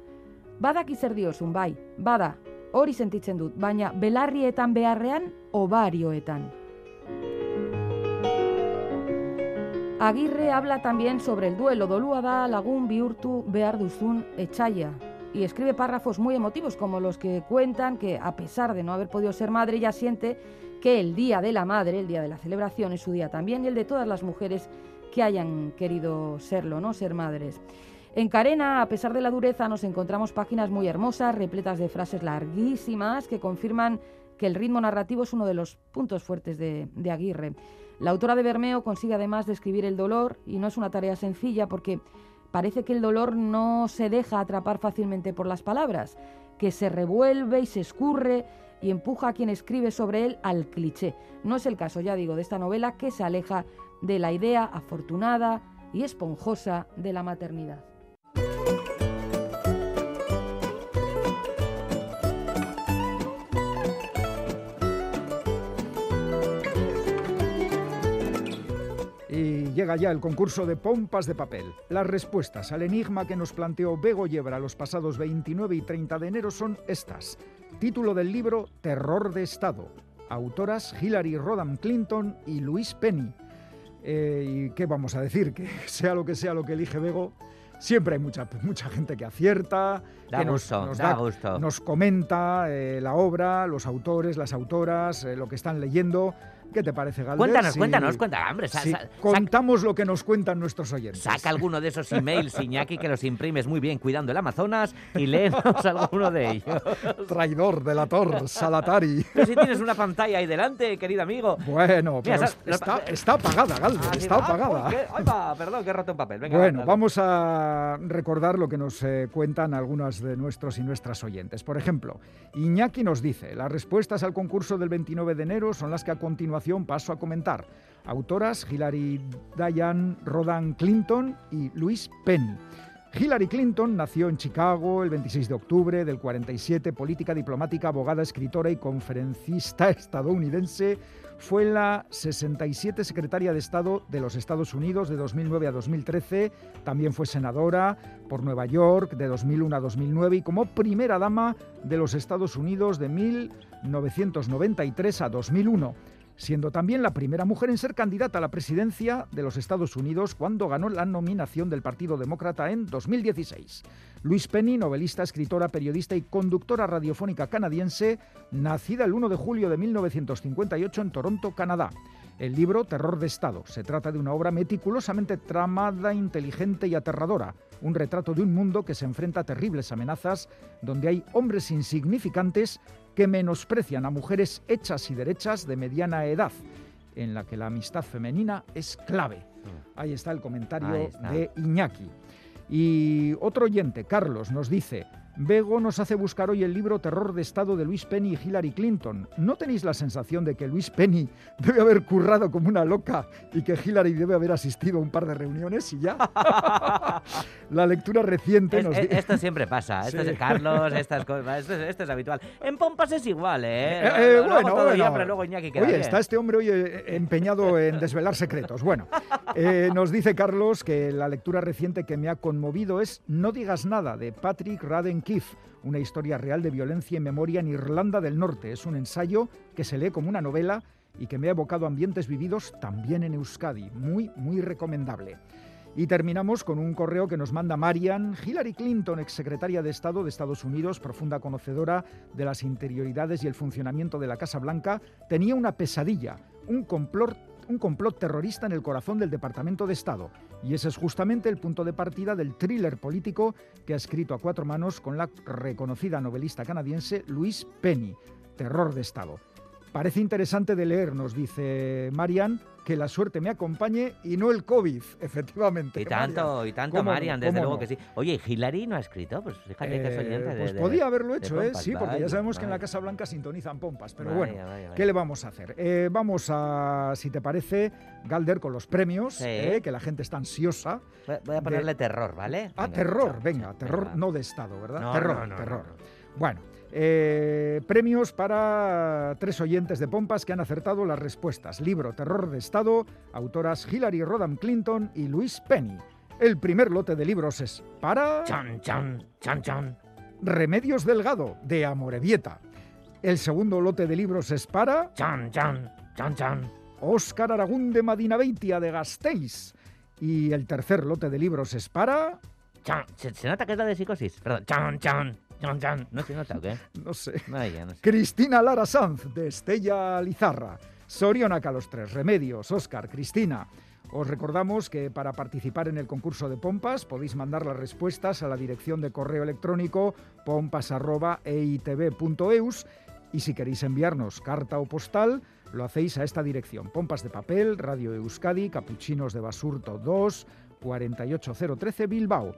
Badaki zer diozun, bai, bada, hori sentitzen dut, baina belarrietan beharrean, obarioetan. Agirre habla también sobre el duelo, dolua da lagun bihurtu behar duzun. Y escribe párrafos muy emotivos como los que cuentan que a pesar de no haber podido ser madre, ella siente que el Día de la Madre, el día de la celebración, es su día también y el de todas las mujeres que hayan querido serlo, ¿no? Ser madres. En Carena, a pesar de la dureza, nos encontramos páginas muy hermosas, repletas de frases larguísimas que confirman que el ritmo narrativo es uno de los puntos fuertes de, Aguirre. La autora de Bermeo consigue además describir el dolor y no es una tarea sencilla porque parece que el dolor no se deja atrapar fácilmente por las palabras, que se revuelve y se escurre y empuja a quien escribe sobre él al cliché. No es el caso, ya digo, de esta novela que se aleja de la idea afortunada y esponjosa de la maternidad. Llega ya el concurso de pompas de papel. Las respuestas al enigma que nos planteó Bego Yebra los pasados 29 y 30 de enero son estas. Título del libro Terror de Estado. Autoras Hillary Rodham Clinton y Louise Penny. Eh, ¿Y qué vamos a decir? Que sea lo que sea lo que elige Bego, Siempre hay mucha, mucha gente que acierta, que nos, nos, comenta eh, la obra, los autores, las autoras, eh, lo que están leyendo. ¿Qué te parece, Galder? Cuéntanos, cuéntanos, cuéntanos, hombre. contamos lo que nos cuentan nuestros oyentes. Saca alguno de esos emails, Iñaki, que los imprimes muy bien cuidando el Amazonas y léenos alguno de ellos. Traidor, delator, salatari. Pero si tienes una pantalla ahí delante, querido amigo. Bueno, pero está, está, apagada, Galder, ah, está ah, apagada. Ay, va, perdón, que he roto un papel. bueno, vamos a recordar lo que nos eh, cuentan algunos de nuestros y nuestras oyentes. Por ejemplo, Iñaki nos dice, las respuestas al concurso del 29 de enero son las que a continuación paso a comentar. Autoras Hillary Diane Rodan Clinton y Louise Penny. Hillary Clinton nació en Chicago el 26 de octubre del 47, política diplomática, abogada, escritora y conferencista estadounidense. Fue la 67 secretaria de Estado de los Estados Unidos de 2009 a 2013. También fue senadora por Nueva York de 2001 a 2009 y como primera dama de los Estados Unidos de 1993 a 2001 siendo también la primera mujer en ser candidata a la presidencia de los Estados Unidos cuando ganó la nominación del Partido Demócrata en 2016. Louise Penny, novelista, escritora, periodista y conductora radiofónica canadiense, nacida el 1 de julio de 1958 en Toronto, Canadá. El libro Terror de Estado se trata de una obra meticulosamente tramada, inteligente y aterradora, un retrato de un mundo que se enfrenta a terribles amenazas, donde hay hombres insignificantes que menosprecian a mujeres hechas y derechas de mediana edad, en la que la amistad femenina es clave. Mm. Ahí está el comentario de Iñaki. Y otro oyente, Carlos, nos dice, Bego nos hace buscar hoy el libro Terror de Estado de Luis Penny y Hillary Clinton. ¿No tenéis la sensación de que Luis Penny debe haber currado como una loca y que Hillary debe haber asistido a un par de reuniones y ya? la lectura reciente nos dice... Esto siempre pasa. Esto es Carlos, estas cosas. Esto es, habitual. En Pompas es igual, ¿eh? eh, eh bueno, pero luego Iñaki queda Oye, está este hombre hoy eh, empeñado en desvelar secretos. Bueno, nos dice Carlos que la lectura reciente que me ha conmovido es No digas nada de Patrick Radden Una historia real de violencia y memoria en Irlanda del Norte. Es un ensayo que se lee como una novela y que me ha evocado ambientes vividos también en Euskadi. Muy, muy recomendable. Y terminamos con un correo que nos manda Marian, Hillary Clinton, exsecretaria de Estado de Estados Unidos, profunda conocedora de las interioridades y el funcionamiento de la Casa Blanca, tenía una pesadilla, un complot un complot terrorista en el corazón del Departamento de Estado. Y ese es justamente el punto de partida del thriller político que ha escrito a cuatro manos con la reconocida novelista canadiense Louise Penny, Terror de Estado. Parece interesante de leer, nos dice Marian, que la suerte me acompañe y no el COVID, efectivamente. Y tanto, y tanto, Marian, desde luego que sí. Oye, ¿Hillary no ha escrito? Pues fíjate que es oyente eh, Pues podía haberlo hecho, ¿eh? Sí, porque ya sabemos que en la Casa Blanca sintonizan pompas. Pero bueno, ¿qué le vamos a hacer? Eh, vamos a, si te parece, Galder, con los premios, eh, que la gente está ansiosa. Voy a ponerle terror, ¿vale? Ah, terror, venga, terror no de Estado, ¿verdad? terror, terror. Bueno, eh, premios para tres oyentes de Pompas que han acertado las respuestas. Libro Terror de Estado, autoras Hillary Rodham Clinton y Luis Penny. El primer lote de libros es para... Chan, chan, chan, chan. Remedios Delgado, de Amorebieta. El segundo lote de libros es para... Chan, chan, chan, chan. Óscar Aragún de Madinaveitia, de Gasteiz. Y el tercer lote de libros es para... Chan, se, nota que es la de psicosis. Perdón, chan, chan. ¿No se nota o qué? No sé. Cristina Lara Sanz, de Estella Lizarra. Sorionaca los tres. Remedios, Oscar, Cristina. Os recordamos que para participar en el concurso de pompas podéis mandar las respuestas a la dirección de correo electrónico pompas.eitv.eus y si queréis enviarnos carta o postal, lo hacéis a esta dirección. Pompas de papel, Radio Euskadi, Capuchinos de Basurto 2, 48013 Bilbao.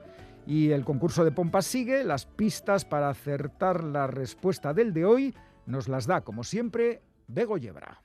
Y el concurso de pompas sigue. Las pistas para acertar la respuesta del de hoy nos las da, como siempre, Bego Yebra.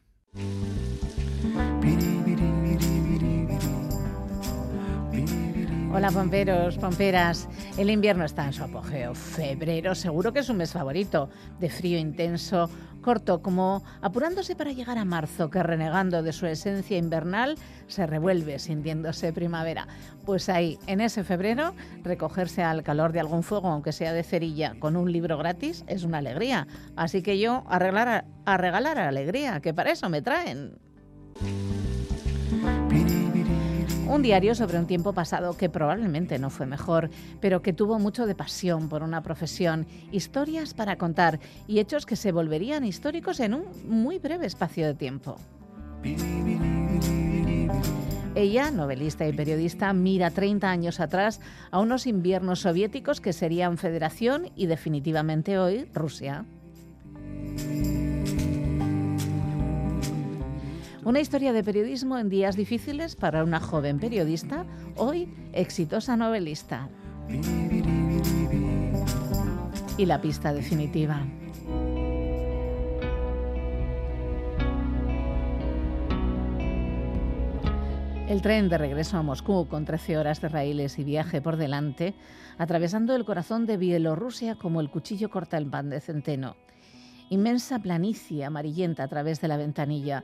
Hola pomperos, pomperas. El invierno está en su apogeo. Febrero seguro que es un mes favorito, de frío intenso, corto, como apurándose para llegar a marzo, que renegando de su esencia invernal se revuelve sintiéndose primavera. Pues ahí, en ese febrero, recogerse al calor de algún fuego, aunque sea de cerilla, con un libro gratis, es una alegría. Así que yo a regalar, a regalar alegría, que para eso me traen. Un diario sobre un tiempo pasado que probablemente no fue mejor, pero que tuvo mucho de pasión por una profesión, historias para contar y hechos que se volverían históricos en un muy breve espacio de tiempo. Ella, novelista y periodista, mira 30 años atrás a unos inviernos soviéticos que serían Federación y definitivamente hoy Rusia. Una historia de periodismo en días difíciles para una joven periodista, hoy exitosa novelista. Y la pista definitiva. El tren de regreso a Moscú, con 13 horas de raíles y viaje por delante, atravesando el corazón de Bielorrusia como el cuchillo corta el pan de centeno. Inmensa planicie amarillenta a través de la ventanilla,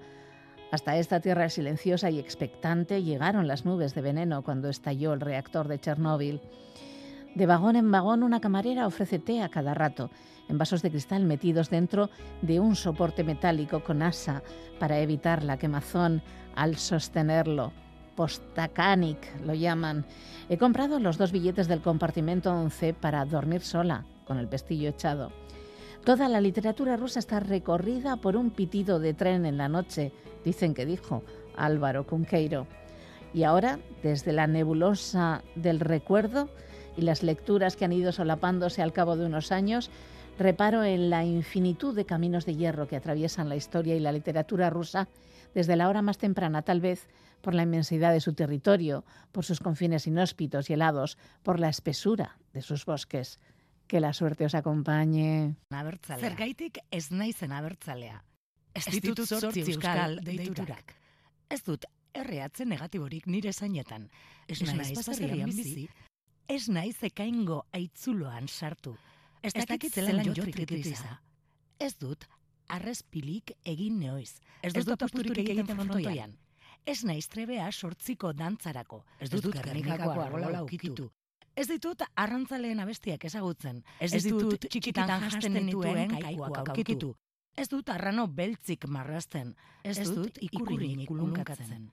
hasta esta tierra silenciosa y expectante llegaron las nubes de veneno cuando estalló el reactor de Chernóbil. De vagón en vagón una camarera ofrece té a cada rato, en vasos de cristal metidos dentro de un soporte metálico con asa para evitar la quemazón al sostenerlo. Postacanic lo llaman. He comprado los dos billetes del compartimento 11 para dormir sola, con el pestillo echado. Toda la literatura rusa está recorrida por un pitido de tren en la noche, dicen que dijo Álvaro Cunqueiro. Y ahora, desde la nebulosa del recuerdo y las lecturas que han ido solapándose al cabo de unos años, reparo en la infinitud de caminos de hierro que atraviesan la historia y la literatura rusa desde la hora más temprana, tal vez por la inmensidad de su territorio, por sus confines inhóspitos y helados, por la espesura de sus bosques. Que la suerte os acompañe. Abertzalea. Zergaitik ez naizen abertzalea. Ez ditut sortzi euskal deiturak. Ez dut erreatzen negatiborik nire zainetan. Ez naiz pasarrian bizi. Ez naiz ekaingo aitzuloan sartu. Ez dakit zelan jotrik iza. Ez dut arrezpilik egin neoiz. Ez dut apusturik egiten frontoian. Ez naiz trebea sortziko dantzarako. Ez dut gernikako arrola ukitu. Ez ditut arrantzaleen abestiak ezagutzen. Ez, ditut txikitan jasten dituen kaikoak aurkitu. Ez dut arrano beltzik marrasten. Ez, dut ikurrinik ikulunkatzen.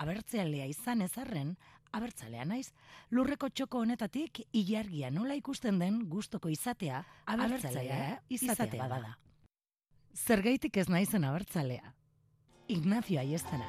Abertzealea izan ezarren, abertzalea naiz, lurreko txoko honetatik ilargia nola ikusten den gustoko izatea, abertzalea izatea bada. Zergaitik ez naizen abertzalea. Ignacio Aiestena.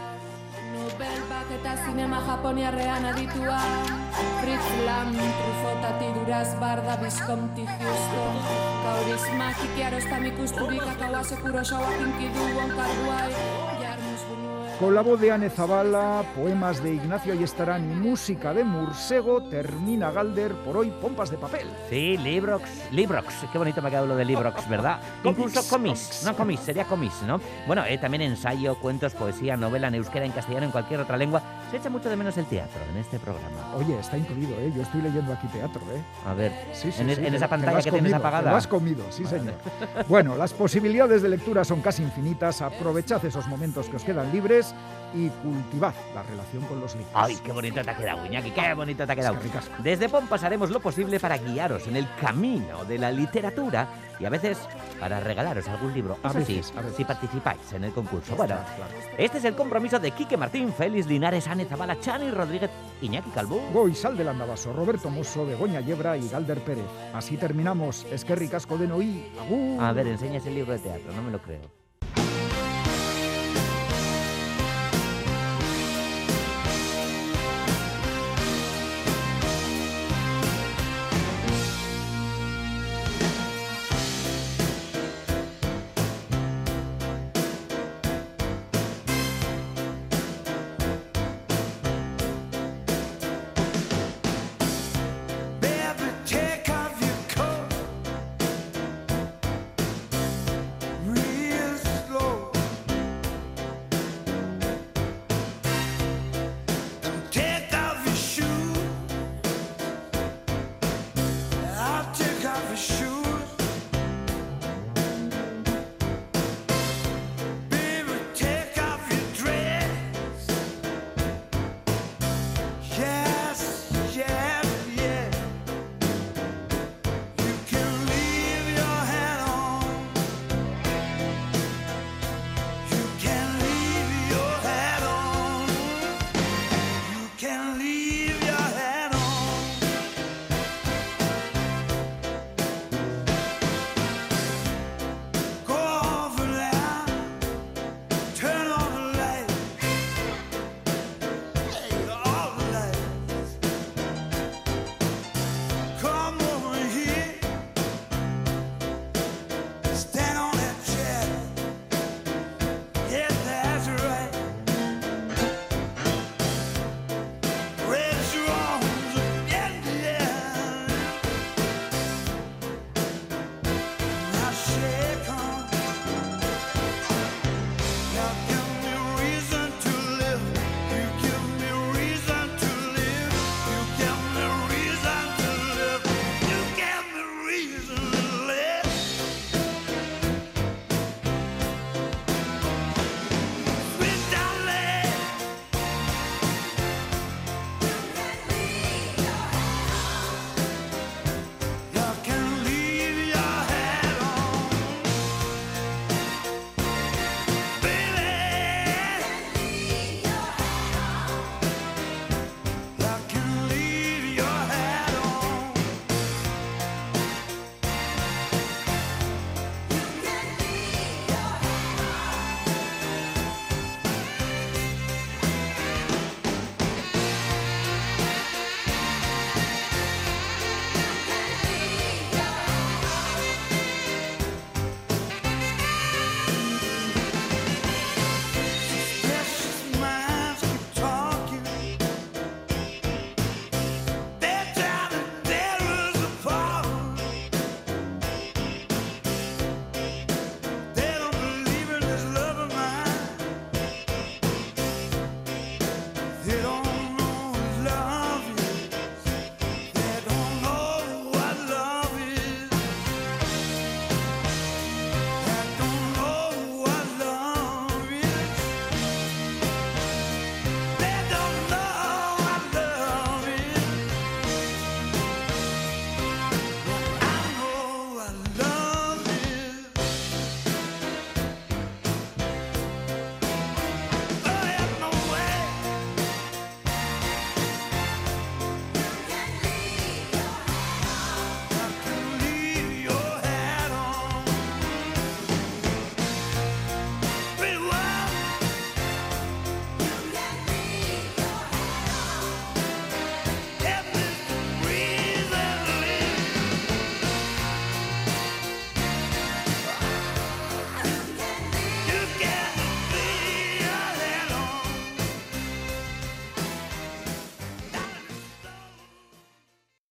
Nobelbak eta zinema japoniarrean aditua. Fritz Lam, Trufotati duraz, Barda, Bizkonti, Justo Kauriz, Magikiaro, Estamik, Usturik, Akawase, Kurosawa, Kinkidu, Onkarduai, Con la voz de Anne Zabala, poemas de Ignacio Ayestarán y música de Mursego, termina Galder por hoy Pompas de Papel. Sí, Librox, Librox, qué bonito me ha quedado lo de Librox, ¿verdad? Incluso comis, no comis, sería comis, ¿no? Bueno, eh, también ensayo, cuentos, poesía, novela en euskera, en castellano, en cualquier otra lengua. Se echa mucho de menos el teatro en este programa. Oye, está incluido, ¿eh? Yo estoy leyendo aquí teatro, ¿eh? A ver, Sí, sí, en, sí, es- en esa pantalla que tienes comido, te apagada. Lo has comido, sí, señor. Bueno, las posibilidades de lectura son casi infinitas. Aprovechad esos momentos que os quedan libres y cultivad la relación con los libros. Ay, qué bonito te ha quedado, Iñaki, qué bonito te ha quedado. Desde Pompas haremos lo posible para guiaros en el camino de la literatura y a veces para regalaros algún libro. A veces, sí, a veces. si participáis en el concurso. Bueno, este es el compromiso de Quique Martín, Félix Linares, Ane Zabala, Chani Rodríguez, Iñaki Calvo. Goizal del Andabaso, Roberto Mosso, Begoña Yebra y Galder Pérez. Así terminamos. Esquerri Casco de Noí. Agur. A ver, enseña ese libro de teatro, no me lo creo.